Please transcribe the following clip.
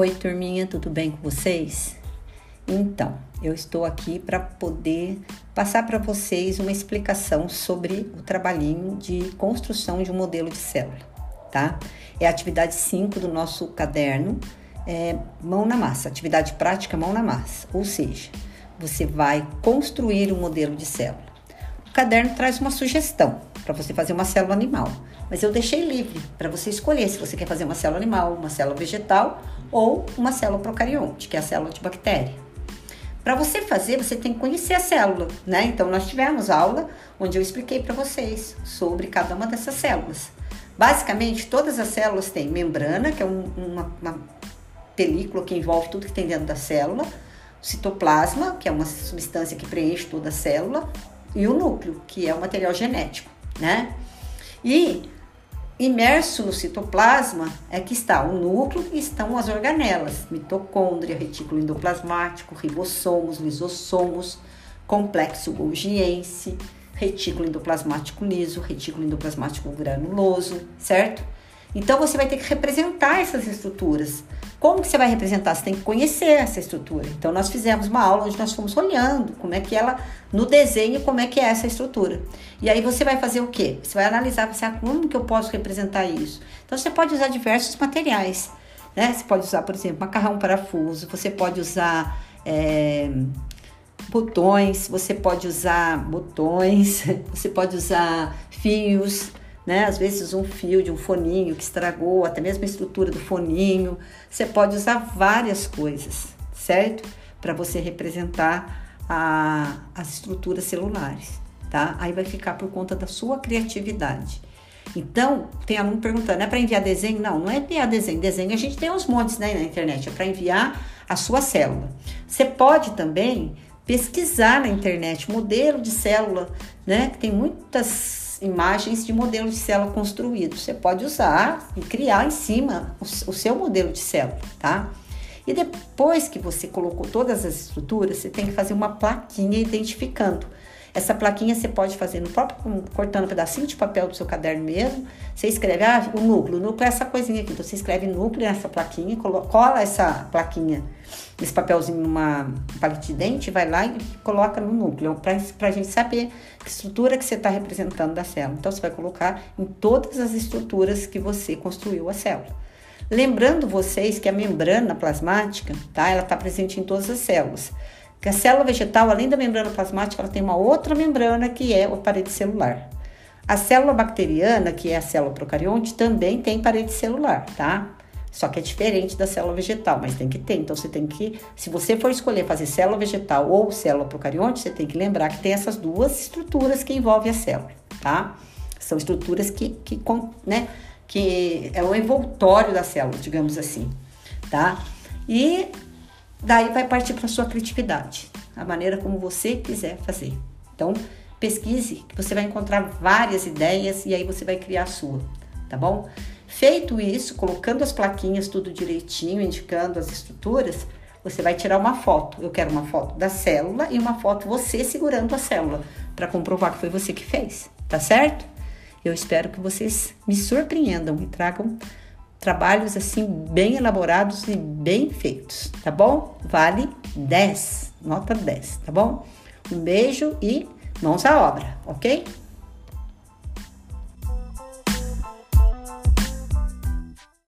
Oi, turminha, tudo bem com vocês? Então, eu estou aqui para poder passar para vocês uma explicação sobre o trabalhinho de construção de um modelo de célula, tá? É a atividade 5 do nosso caderno, é, mão na massa, atividade prática mão na massa, ou seja, você vai construir um modelo de célula. O caderno traz uma sugestão para você fazer uma célula animal, mas eu deixei livre para você escolher se você quer fazer uma célula animal, uma célula vegetal ou uma célula procarionte, que é a célula de bactéria. Para você fazer, você tem que conhecer a célula, né? Então nós tivemos aula onde eu expliquei para vocês sobre cada uma dessas células. Basicamente, todas as células têm membrana, que é um, uma, uma película que envolve tudo que tem dentro da célula, citoplasma, que é uma substância que preenche toda a célula, e o núcleo, que é o material genético, né? E Imerso no citoplasma é que está o núcleo e estão as organelas, mitocôndria, retículo endoplasmático, ribossomos, lisossomos, complexo golgiense, retículo endoplasmático liso, retículo endoplasmático granuloso, certo? Então você vai ter que representar essas estruturas. Como que você vai representar? Você tem que conhecer essa estrutura. Então nós fizemos uma aula onde nós fomos olhando como é que ela no desenho como é que é essa estrutura. E aí você vai fazer o quê? Você vai analisar, você ah, como que eu posso representar isso? Então você pode usar diversos materiais, né? Você pode usar, por exemplo, macarrão parafuso. Você pode usar é, botões. Você pode usar botões. Você pode usar fios né? Às vezes um fio de um foninho que estragou, até mesmo a estrutura do foninho. Você pode usar várias coisas, certo? Para você representar a, as estruturas celulares, tá? Aí vai ficar por conta da sua criatividade. Então, tem aluno perguntando, é para enviar desenho? Não, não é enviar desenho. Desenho a gente tem uns montes né, na internet, é para enviar a sua célula. Você pode também pesquisar na internet modelo de célula, né? Tem muitas imagens de modelo de célula construído. Você pode usar e criar em cima o, o seu modelo de célula, tá? E depois que você colocou todas as estruturas, você tem que fazer uma plaquinha identificando essa plaquinha você pode fazer no próprio, cortando um pedacinho de papel do seu caderno mesmo. Você escreve, ah, o núcleo, o núcleo é essa coisinha aqui. Então você escreve núcleo nessa plaquinha, cola essa plaquinha, esse papelzinho numa paleta de dente, vai lá e coloca no núcleo, para a gente saber que estrutura que você está representando da célula. Então você vai colocar em todas as estruturas que você construiu a célula. Lembrando vocês que a membrana plasmática, tá? Ela está presente em todas as células. Que a célula vegetal, além da membrana plasmática, ela tem uma outra membrana que é a parede celular. A célula bacteriana, que é a célula procarionte, também tem parede celular, tá? Só que é diferente da célula vegetal, mas tem que ter. Então você tem que, se você for escolher fazer célula vegetal ou célula procarionte, você tem que lembrar que tem essas duas estruturas que envolvem a célula, tá? São estruturas que, que, né, que é o envoltório da célula, digamos assim, tá? E Daí vai partir para sua criatividade, a maneira como você quiser fazer. Então, pesquise, que você vai encontrar várias ideias e aí você vai criar a sua, tá bom? Feito isso, colocando as plaquinhas tudo direitinho, indicando as estruturas, você vai tirar uma foto. Eu quero uma foto da célula e uma foto você segurando a célula, para comprovar que foi você que fez, tá certo? Eu espero que vocês me surpreendam e tragam trabalhos assim bem elaborados e bem feitos, tá bom? Vale 10, nota 10, tá bom? Um beijo e mãos à obra, ok?